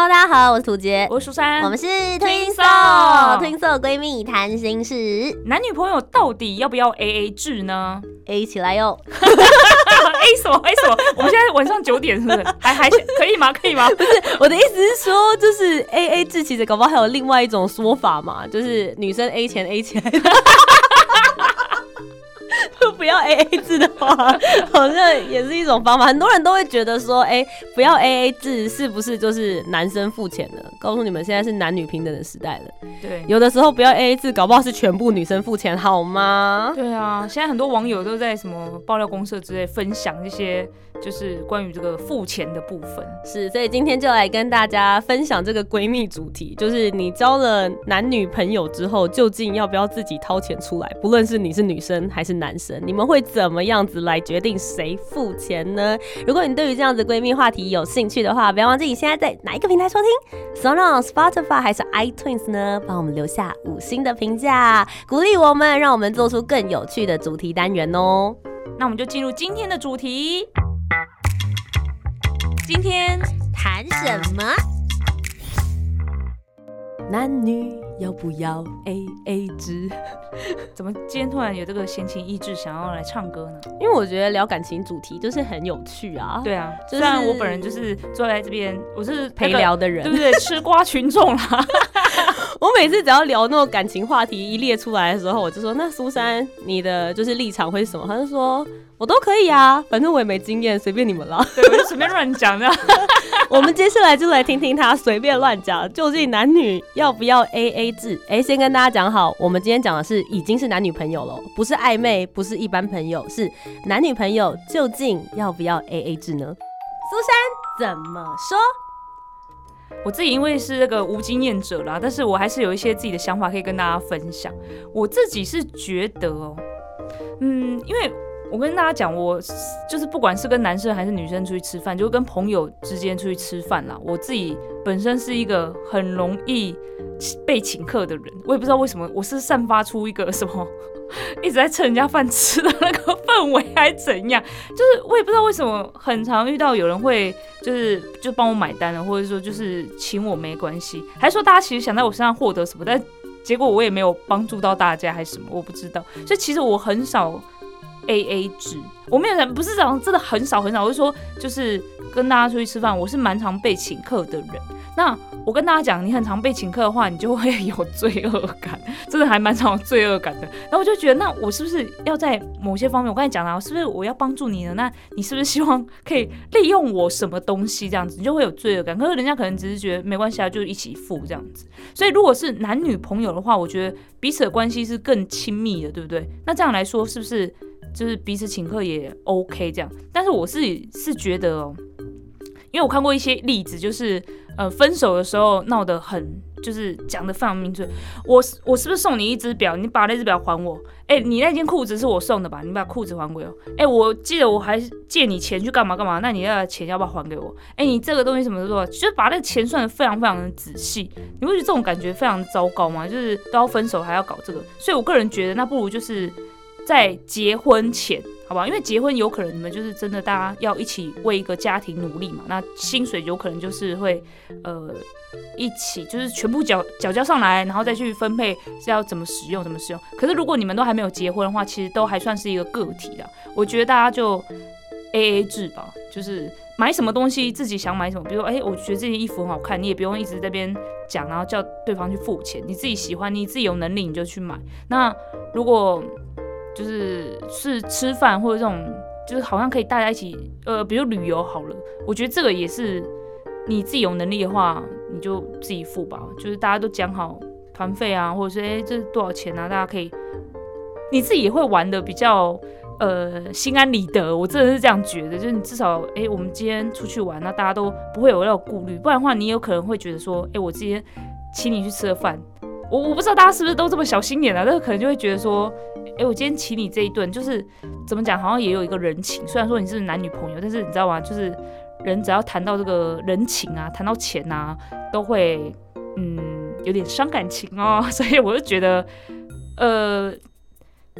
Hello，大家好，我是涂杰，我是舒珊，我们是 Twin Soul，Twin Soul 闺蜜谈心事。男女朋友到底要不要 AA 制呢？A 起来哟！A 什么？A 什么？我们现在晚上九点，是不是？还还可以吗？可以吗？不是，我的意思是说，就是 AA 制，其实搞不好还有另外一种说法嘛，就是女生 A 钱 A 起来。不要 A A 制的话，好像也是一种方法。很多人都会觉得说，哎，不要 A A 制，是不是就是男生付钱了？告诉你们，现在是男女平等的时代了。对，有的时候不要 A A 制，搞不好是全部女生付钱，好吗？对啊，现在很多网友都在什么爆料公社之类分享一些。就是关于这个付钱的部分，是，所以今天就来跟大家分享这个闺蜜主题，就是你交了男女朋友之后，究竟要不要自己掏钱出来？不论是你是女生还是男生，你们会怎么样子来决定谁付钱呢？如果你对于这样子闺蜜话题有兴趣的话，不要忘记你现在在哪一个平台收听，Sono、Spotify 还是 iTunes 呢？帮我们留下五星的评价，鼓励我们，让我们做出更有趣的主题单元哦。那我们就进入今天的主题。今天谈什么？男女要不要 A A 制？怎么今天突然有这个闲情逸致想要来唱歌呢？因为我觉得聊感情主题就是很有趣啊。对啊，虽然我本人就是坐在这边，我是陪聊的人，对不对？吃瓜群众啦。我每次只要聊那种感情话题一列出来的时候，我就说：“那苏珊，你的就是立场会是什么？”他就说。我都可以啊，反正我也没经验，随便你们了。对，我就随便乱讲的。我们接下来就来听听他随便乱讲，究竟男女要不要 A A 制？哎，先跟大家讲好，我们今天讲的是已经是男女朋友了，不是暧昧，不是一般朋友，是男女朋友，究竟要不要 A A 制呢？苏珊怎么说？我自己因为是那个无经验者啦，但是我还是有一些自己的想法可以跟大家分享。我自己是觉得哦，嗯，因为。我跟大家讲，我就是不管是跟男生还是女生出去吃饭，就跟朋友之间出去吃饭啦。我自己本身是一个很容易被请客的人，我也不知道为什么，我是散发出一个什么 一直在蹭人家饭吃的那个氛围，还是怎样？就是我也不知道为什么，很常遇到有人会就是就帮我买单了，或者说就是请我没关系，还是说大家其实想在我身上获得什么，但结果我也没有帮助到大家，还是什么，我不知道。所以其实我很少。A A 制，我没有人不是这样，真的很少很少。我就说，就是跟大家出去吃饭，我是蛮常被请客的人。那我跟大家讲，你很常被请客的话，你就会有罪恶感，真的还蛮常有罪恶感的。然后我就觉得，那我是不是要在某些方面，我刚才讲了，是不是我要帮助你呢？那你是不是希望可以利用我什么东西这样子，你就会有罪恶感？可是人家可能只是觉得没关系啊，就一起付这样子。所以如果是男女朋友的话，我觉得彼此的关系是更亲密的，对不对？那这样来说，是不是？就是彼此请客也 OK 这样，但是我是是觉得哦，因为我看过一些例子，就是呃分手的时候闹得很，就是讲的非常明确，我我是不是送你一只表？你把那只表还我。哎，你那件裤子是我送的吧？你把裤子还给我。哎，我记得我还借你钱去干嘛干嘛？那你那钱要不要还给我？哎，你这个东西什么时候？就是把那个钱算的非常非常的仔细，你会觉得这种感觉非常糟糕吗？就是都要分手还要搞这个，所以我个人觉得那不如就是。在结婚前，好不好？因为结婚有可能你们就是真的，大家要一起为一个家庭努力嘛。那薪水有可能就是会，呃，一起就是全部缴缴交上来，然后再去分配是要怎么使用，怎么使用。可是如果你们都还没有结婚的话，其实都还算是一个个体的。我觉得大家就 A A 制吧，就是买什么东西自己想买什么。比如说，哎，我觉得这件衣服很好看，你也不用一直在边讲，然后叫对方去付钱。你自己喜欢，你自己有能力，你就去买。那如果就是是吃饭或者这种，就是好像可以大家一起，呃，比如旅游好了，我觉得这个也是你自己有能力的话，你就自己付吧。就是大家都讲好团费啊，或者是哎这是多少钱啊，大家可以，你自己也会玩的比较呃心安理得。我真的是这样觉得，就是你至少哎我们今天出去玩，那大家都不会有那种顾虑，不然的话你有可能会觉得说，哎我今天请你去吃了饭。我我不知道大家是不是都这么小心眼啊？那可能就会觉得说，哎，我今天请你这一顿，就是怎么讲，好像也有一个人情。虽然说你是男女朋友，但是你知道吗？就是人只要谈到这个人情啊，谈到钱啊，都会嗯有点伤感情哦。所以我就觉得，呃，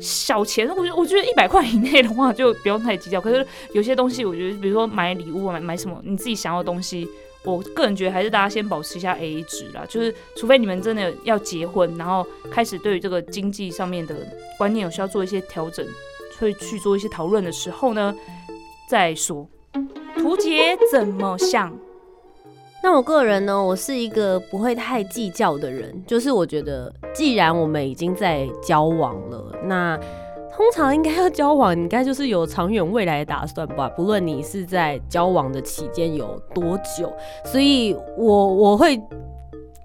小钱，我我觉得一百块以内的话就不用太计较。可是有些东西，我觉得比如说买礼物，买买什么你自己想要的东西。我个人觉得还是大家先保持一下 A A 值啦，就是除非你们真的要结婚，然后开始对于这个经济上面的观念有需要做一些调整，会去做一些讨论的时候呢，再说。图杰怎么想？那我个人呢，我是一个不会太计较的人，就是我觉得既然我们已经在交往了，那。通常应该要交往，应该就是有长远未来的打算吧。不论你是在交往的期间有多久，所以我我会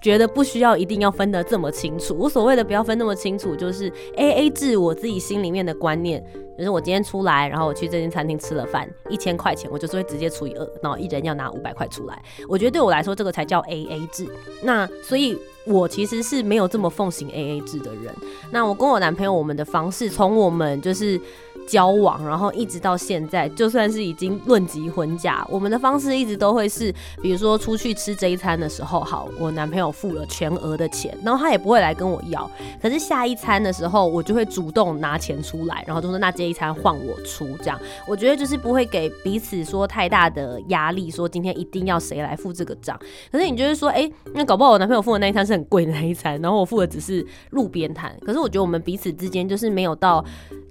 觉得不需要一定要分得这么清楚。我所谓的不要分那么清楚，就是 A A 制，我自己心里面的观念。就是我今天出来，然后我去这间餐厅吃了饭，一千块钱，我就是会直接除以二，然后一人要拿五百块出来。我觉得对我来说，这个才叫 A A 制。那所以，我其实是没有这么奉行 A A 制的人。那我跟我男朋友，我们的方式，从我们就是。交往，然后一直到现在，就算是已经论及婚嫁，我们的方式一直都会是，比如说出去吃这一餐的时候，好，我男朋友付了全额的钱，然后他也不会来跟我要。可是下一餐的时候，我就会主动拿钱出来，然后就说那这一餐换我出，这样我觉得就是不会给彼此说太大的压力，说今天一定要谁来付这个账。可是你就是说，哎，那搞不好我男朋友付的那一餐是很贵的那一餐，然后我付的只是路边摊。可是我觉得我们彼此之间就是没有到。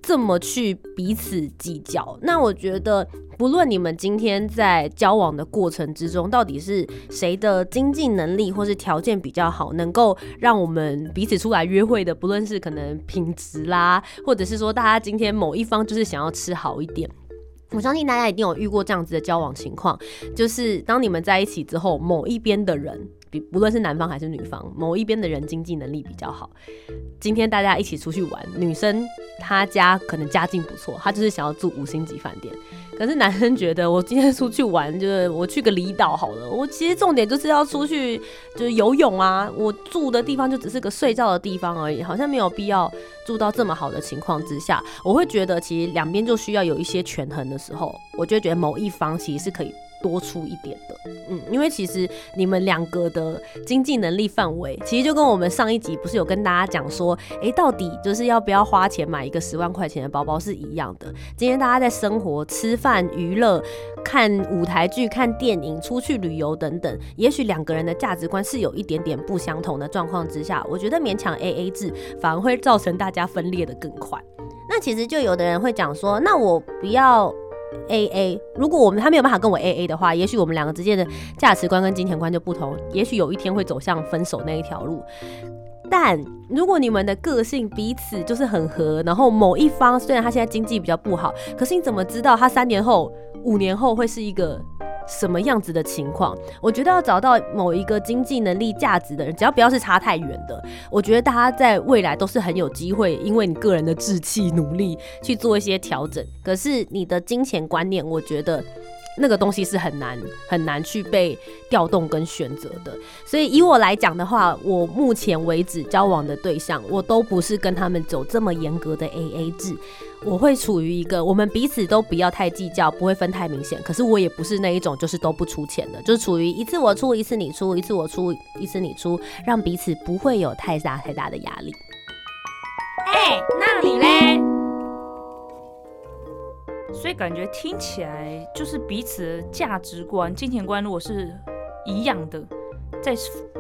这么去彼此计较，那我觉得不论你们今天在交往的过程之中，到底是谁的经济能力或是条件比较好，能够让我们彼此出来约会的，不论是可能品质啦，或者是说大家今天某一方就是想要吃好一点，我相信大家一定有遇过这样子的交往情况，就是当你们在一起之后，某一边的人。比不论是男方还是女方，某一边的人经济能力比较好，今天大家一起出去玩，女生她家可能家境不错，她就是想要住五星级饭店。可是男生觉得，我今天出去玩，就是我去个离岛好了。我其实重点就是要出去，就是游泳啊。我住的地方就只是个睡觉的地方而已，好像没有必要住到这么好的情况之下。我会觉得，其实两边就需要有一些权衡的时候，我就觉得某一方其实是可以。多出一点的，嗯，因为其实你们两个的经济能力范围，其实就跟我们上一集不是有跟大家讲说，哎，到底就是要不要花钱买一个十万块钱的包包是一样的。今天大家在生活、吃饭、娱乐、看舞台剧、看电影、出去旅游等等，也许两个人的价值观是有一点点不相同的状况之下，我觉得勉强 A A 制反而会造成大家分裂的更快。那其实就有的人会讲说，那我不要。A A，如果我们他没有办法跟我 A A 的话，也许我们两个之间的价值观跟金钱观就不同，也许有一天会走向分手那一条路。但如果你们的个性彼此就是很合，然后某一方虽然他现在经济比较不好，可是你怎么知道他三年后、五年后会是一个？什么样子的情况？我觉得要找到某一个经济能力价值的人，只要不要是差太远的，我觉得大家在未来都是很有机会，因为你个人的志气、努力去做一些调整。可是你的金钱观念，我觉得。那个东西是很难很难去被调动跟选择的，所以以我来讲的话，我目前为止交往的对象，我都不是跟他们走这么严格的 A A 制，我会处于一个我们彼此都不要太计较，不会分太明显。可是我也不是那一种就是都不出钱的，就是处于一次我出一次你出，一次我出一次你出，让彼此不会有太大太大的压力。哎，那你嘞？所以感觉听起来就是彼此的价值观、金钱观，如果是一样的，在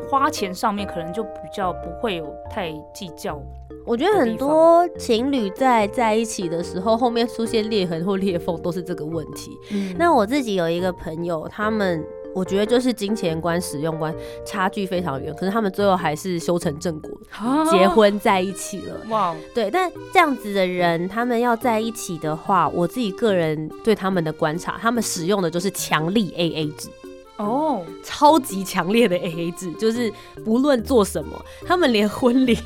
花钱上面可能就比较不会有太计较。我觉得很多情侣在在一起的时候，后面出现裂痕或裂缝都是这个问题。那我自己有一个朋友，他们。我觉得就是金钱观、使用观差距非常远，可是他们最后还是修成正果，结婚在一起了。哇，对，但这样子的人，他们要在一起的话，我自己个人对他们的观察，他们使用的就是强力 A A 制。哦，超级强烈的 A A 制，就是不论做什么，他们连婚礼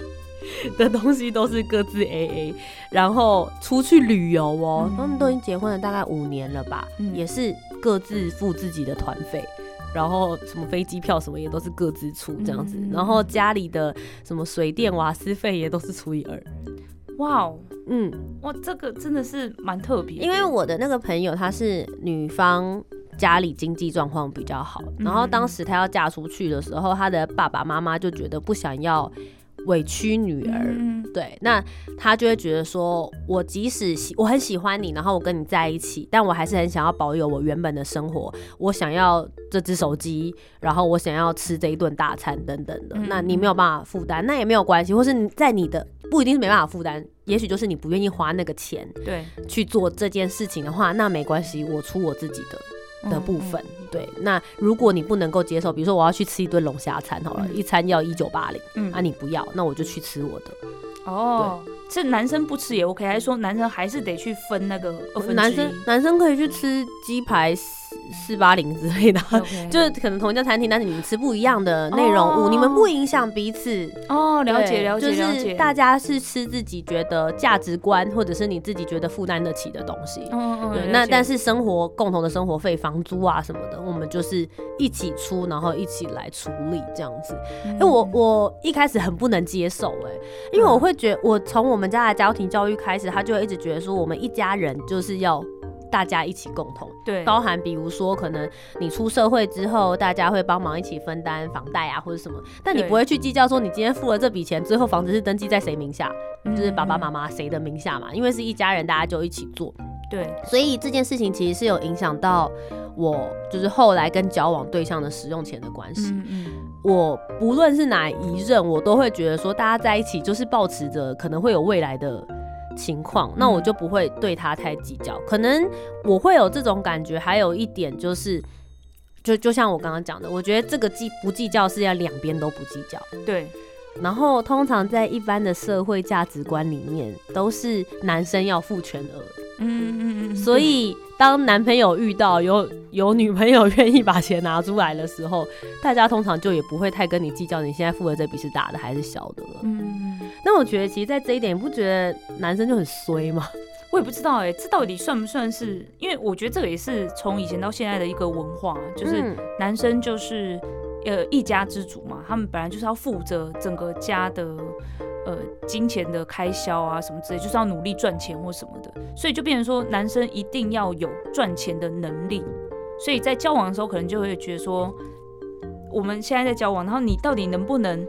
的东西都是各自 A A，然后出去旅游哦，他们都已经结婚了大概五年了吧，也是。各自付自己的团费，然后什么飞机票什么也都是各自出这样子，嗯然后家里的什么水电瓦斯费也都是除以二。哇哦，嗯，哇，这个真的是蛮特别，因为我的那个朋友她是女方。家里经济状况比较好，然后当时她要嫁出去的时候，她的爸爸妈妈就觉得不想要委屈女儿，嗯对，那他就会觉得说，我即使喜我很喜欢你，然后我跟你在一起，但我还是很想要保有我原本的生活，我想要这只手机，然后我想要吃这一顿大餐等等的。嗯那你没有办法负担，那也没有关系，或是你在你的不一定是没办法负担，也许就是你不愿意花那个钱对去做这件事情的话，那没关系，我出我自己的。的部分，对，那如果你不能够接受，比如说我要去吃一顿龙虾餐好了，嗯一餐要一九八零，嗯啊你不要，那我就去吃我的。哦，这男生不吃也 OK，还是说男生还是得去分那个二分之一？男生男生可以去吃鸡排四四八零之类的。就是可能同一家餐厅，但是你们吃不一样的内容物，哦。你们不影响彼此。哦，了解了解就是，大家是吃自己觉得价值观，或者是你自己觉得负担得起的东西。嗯嗯对，那但是生活共同的生活费、房租啊什么的，我们就是一起出，然后一起来处理这样子。因哎、我我一开始很不能接受、哎，因为我会觉我从我们家的家庭教育开始，他就会一直觉得说，我们一家人就是要大家一起共同，对。包含比如说可能你出社会之后，大家会帮忙一起分担房贷啊或者什么，但你不会去计较说你今天付了这笔钱，最后房子是登记在谁名下，就是爸爸妈妈妈谁的名下嘛，因为是一家人，大家就一起做，对。所以这件事情其实是有影响到我，就是后来跟交往对象的使用钱的关系。嗯嗯。我不论是哪一任，我都会觉得说，大家在一起就是保持着可能会有未来的情况，那我就不会对他太计较。可能我会有这种感觉，还有一点就是。就就像我刚刚讲的，我觉得这个计不计较是要两边都不计较。对然后通常在一般的社会价值观里面，都是男生要付全额，嗯嗯嗯，所以当男朋友遇到有有女朋友愿意把钱拿出来的时候，大家通常就也不会太跟你计较你现在付的这笔是大的还是小的了。嗯，那我觉得其实，在这一点，你不觉得男生就很衰吗？我也不知道哎，这到底算不算是？因为我觉得这个也是从以前到现在的一个文化，就是嗯男生就是呃一家之主嘛，他们本来就是要负责整个家的呃金钱的开销啊什么之类，就是要努力赚钱或什么的，所以就变成说男生一定要有赚钱的能力，所以在交往的时候可能就会觉得说，我们现在在交往，然后你到底能不能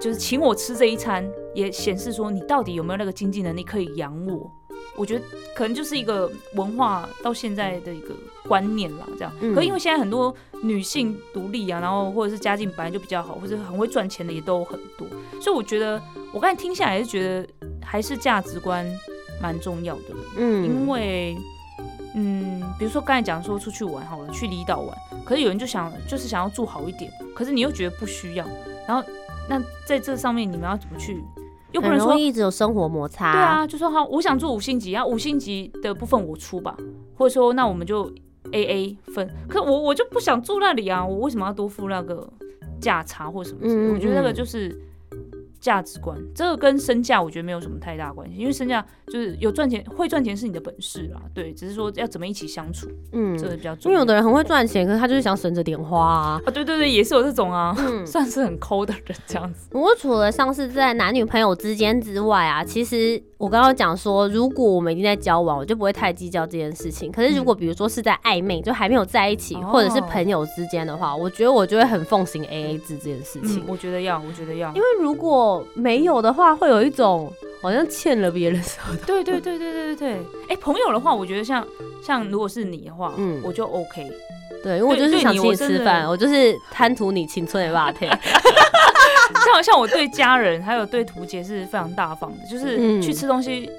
就是请我吃这一餐，也显示说你到底有没有那个经济能力可以养我。我觉得可能就是一个文化到现在的一个观念啦，这样。嗯可因为现在很多女性独立啊，然后或者是家境本来就比较好，或者很会赚钱的也都有很多，所以我觉得我刚才听下来是觉得还是价值观蛮重要的，嗯因为。嗯，比如说刚才讲说出去玩好了，去离岛玩，可是有人就想就是想要住好一点，可是你又觉得不需要，然后那在这上面你们要怎么去？又不能说一直有生活摩擦。对，啊，就说好，我想住五星级，啊，五星级的部分我出吧，或者说那我们就 A A 分。可是我我就不想住那里啊，我为什么要多付那个价差或什么之类的？嗯嗯我觉得那个嗯就是价值观，这个跟身价我觉得没有什么太大关系，因为身价就是有赚钱，会赚钱是你的本事啦，对，只是说要怎么一起相处，嗯这个比较重要。因为有的人很会赚钱，可是他就是想省着点花啊。啊，对对对，也是有这种啊，嗯，算是很抠的人这样子。不过除了像是在男女朋友之间之外啊，其实我刚刚讲说，如果我们已经在交往，我就不会太计较这件事情。可是如果比如说是在暧昧，就还没有在一起，哦或者是朋友之间的话，我觉得我就会很奉行 A A 制这件事情嗯，。我觉得要，我觉得要，因为如果没有的话，会有一种好像欠了别人什么的。对对对对对对对，哎、朋友的话，我觉得像像如果是你的话，嗯我就 OK。对，因为我就是想请你吃饭，我就是贪图你青春的霸天。像像我对家人还有对图杰是非常大方的，就是嗯去吃东西，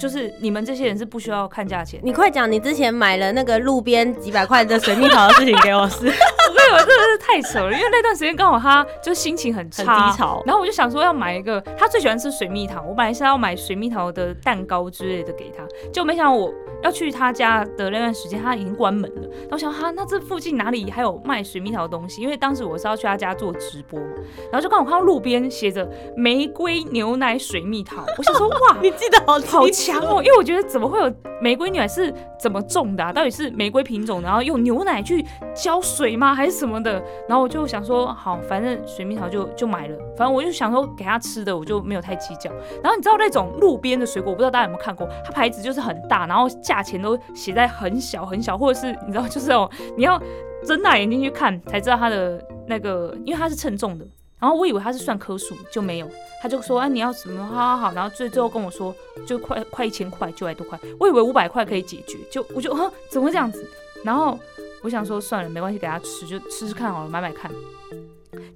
就是你们这些人是不需要看价钱。你快讲，你之前买了那个路边几百块的水蜜桃的事情给我试，我跟你们真的是太扯了，因为那段时间刚好他就心情很很差，低潮。然后我就想说要买一个，他最喜欢吃水蜜桃，我本来是要买水蜜桃的蛋糕之类的给他，就没想到我要去他家的那段时间他已经关门了。然后我想哈，那这附近哪里还有卖水蜜桃的东西？因为当时我是要去他家做直播嘛，然后就刚好看到路边写着玫瑰牛奶水蜜桃，我想说哇，你记得好清好楚强哦，因为我觉得怎么会有玫瑰牛奶是怎么种的啊？到底是玫瑰品种，然后用牛奶去浇水吗，还是什么的？然后我就想说，好，反正水蜜桃就就买了，反正我就想说给他吃的，我就没有太计较。然后你知道那种路边的水果，我不知道大家有没有看过，它牌子就是很大，然后价钱都写在很小很小，或者是你知道就是哦，你要睁大眼睛去看才知道它的那个，因为它是称重的。然后我以为他是算颗数，就没有，他就说，哎，你要什么？好好好。然后最最后跟我说，就快快一千块，九百多块。我以为五百块可以解决，就我就啊，怎么会这样子？然后我想说，算了，没关系，给他吃，就吃吃看好了，买买看。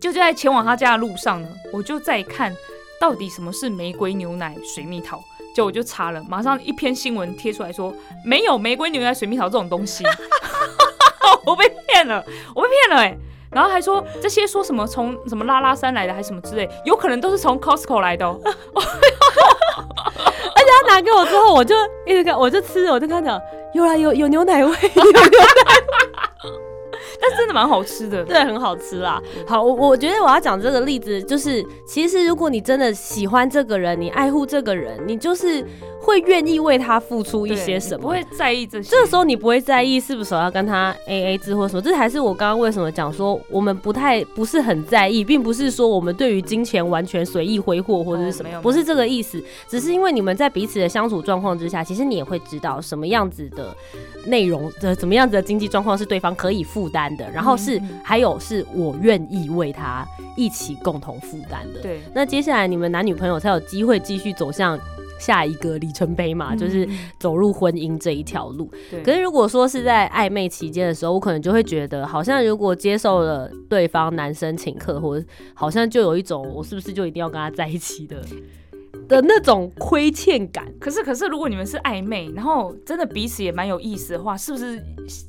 就就在前往他家的路上呢，我就在看到底什么是玫瑰牛奶水蜜桃。就我就查了，马上一篇新闻贴出来说，没有玫瑰牛奶水蜜桃这种东西。我被骗了，我被骗了，哎。然后还说这些说什么从什么拉拉山来的还是什么之类，有可能都是从 Costco 来的。哦。而且他拿给我之后，我就一直看，我就吃，我就看到有啦，有有牛奶味有牛奶味，但真的蛮好吃的，对，很好吃啦。好，我我觉得我要讲这个例子，就是其实如果你真的喜欢这个人，你爱护这个人，你就是。会愿意为他付出一些什么？不会在意这些。这个时候你不会在意是不是要跟他 A A 制或什么？这还是我刚刚为什么讲说我们不太不是很在意，并不是说我们对于金钱完全随意挥霍或者是什么，不是这个意思。只是因为你们在彼此的相处状况之下，其实你也会知道什么样子的内容的怎么样子的经济状况是对方可以负担的，然后是还有是我愿意为他一起共同负担的。对。那接下来你们男女朋友才有机会继续走向。下一个里程碑嘛，就是走入婚姻这一条路。可是如果说是在暧昧期间的时候，我可能就会觉得，好像如果接受了对方男生请客，或者好像就有一种我是不是就一定要跟他在一起的的那种亏欠感。可是，可是如果你们是暧昧，然后真的彼此也蛮有意思的话，是不是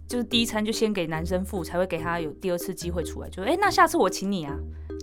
就是第一餐就先给男生付，才会给他有第二次机会出来？就哎，那下次我请你啊。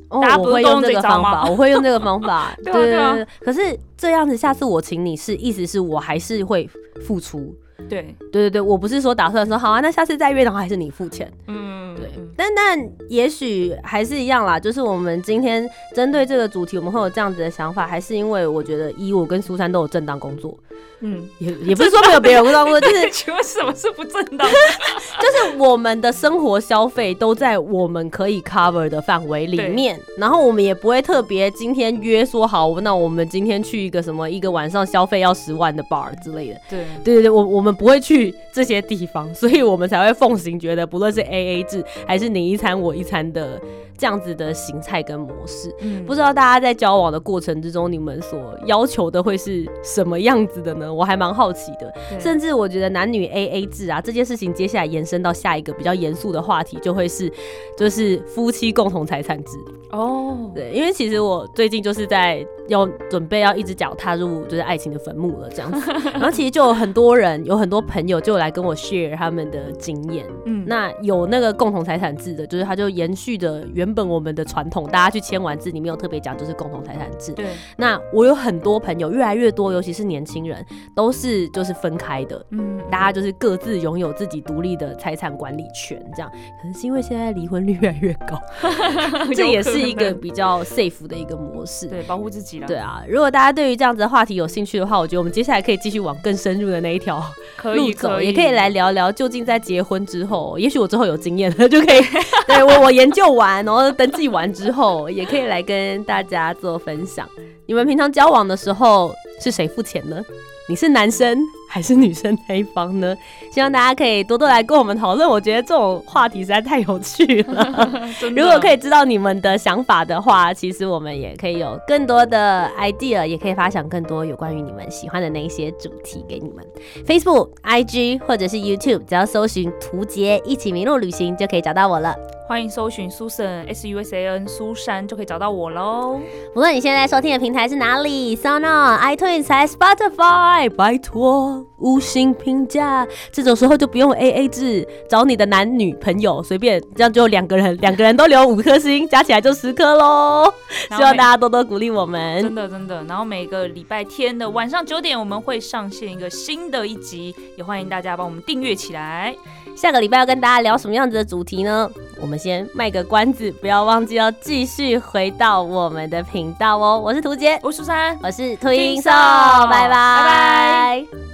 哦、大家不会用这个方法，我会用这个方法。对对对。可是这样子，下次我请你是意思是我还是会付出。对对对对，我不是说打算说好啊，那下次再约的话还是你付钱。嗯，对。但但也许还是一样啦，就是我们今天针对这个主题，我们会有这样子的想法，还是因为我觉得一我跟苏珊都有正当工作。嗯，也也不是说没有别人不当工作，就是 请问什么是不正当？就是我们的生活消费都在我们可以 cover 的范围里面，然后我们也不会特别今天约说好，那我们今天去一个什么一个晚上消费要十万的 bar 之类的。对对对对，我我们不会去这些地方，所以我们才会奉行觉得不论是 A A 制还是你一餐我一餐的。这样子的形态跟模式，嗯，不知道大家在交往的过程之中，你们所要求的会是什么样子的呢？我还蛮好奇的。甚至我觉得男女 A A 制啊，这件事情接下来延伸到下一个比较严肃的话题，就会是就是夫妻共同财产制。哦，对，因为其实我最近就是在要准备要一只脚踏入就是爱情的坟墓了这样子，然后其实就有很多人，有很多朋友就来跟我 share 他们的经验。嗯，那有那个共同财产制的，就是他就延续着原本我们的传统，大家去签完字，里面有特别讲就是共同财产制。对，那我有很多朋友，越来越多，尤其是年轻人，都是就是分开的。嗯，大家就是各自拥有自己独立的财产管理权，这样。可能是因为现在离婚率越来越高，这也是。是一个比较 safe 的一个模式，对，保护自己了。对啊，如果大家对于这样子的话题有兴趣的话，我觉得我们接下来可以继续往更深入的那一条路走，也可以来聊聊究竟在结婚之后，也许我之后有经验了，就可以 对我我研究完，然后登记完之后，也可以来跟大家做分享。你们平常交往的时候是谁付钱呢？你是男生还是女生那一方呢？希望大家可以多多来跟我们讨论。我觉得这种话题实在太有趣了。如果可以知道你们的想法的话，其实我们也可以有更多的 idea，也可以发想更多有关于你们喜欢的那一些主题给你们。Facebook、IG 或者是 YouTube，只要搜寻“图杰一起迷路旅行”就可以找到我了。欢迎搜寻 Susan S U S A N 苏珊就可以找到我喽。无论你现在收听的平台是哪里，Sound On、iTunes 还 Spotify，拜托五星评价。这种时候就不用 A A 制，找你的男女朋友随便，这样就两个人，两个人都留五颗星，加起来就十颗喽。希望大家多多鼓励我们，真的真的。然后每个礼拜天的晚上九点，我们会上线一个新的一集，也欢迎大家帮我们订阅起来。下个礼拜要跟大家聊什么样子的主题呢？我们先卖个关子，不要忘记要继续回到我们的频道哦。我是涂杰，我是苏珊，我是秃鹰兽，秃鹰兽拜拜拜拜。